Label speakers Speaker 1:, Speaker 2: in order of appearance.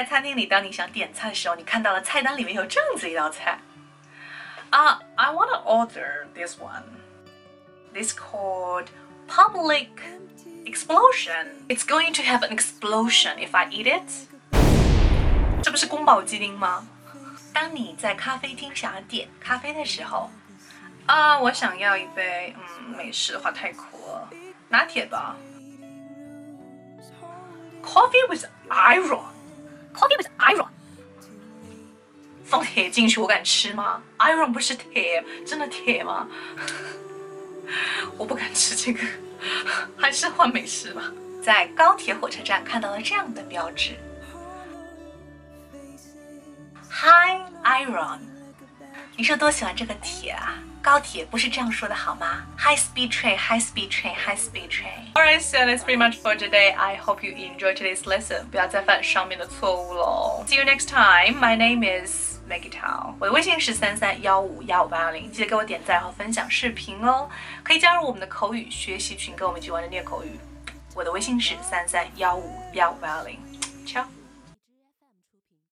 Speaker 1: 在餐厅里，当你想点菜的时候，你看到了菜单里面有这样子一道菜。啊、i want to order this one. This called public explosion. It's going to have an explosion if I eat it. 这不是宫保鸡丁吗？当你在咖啡厅想要点咖啡的时候，啊，我想要一杯，嗯，美式的话太苦了，拿铁吧。Coffee with iron. Coffee with iron. 放铁进去，我敢吃吗？Iron 不是铁，真的铁吗？我不敢吃这个，还是换美食吧。在高铁火车站看到了这样的标志：High Iron。你是多喜欢这个铁啊？高铁不是这样说的好吗？High speed train, high speed train, high speed train. Alright, so that's pretty much for today. I hope you enjoyed today's lesson. 不要再犯上面的错误喽。See you next time. My name is Maggie Tao. 我的微信是三三幺五幺五八幺零，记得给我点赞和分享视频哦。可以加入我们的口语学习群，跟我们一起玩的练口语。我的微信是三三幺五幺五八幺零。Ciao.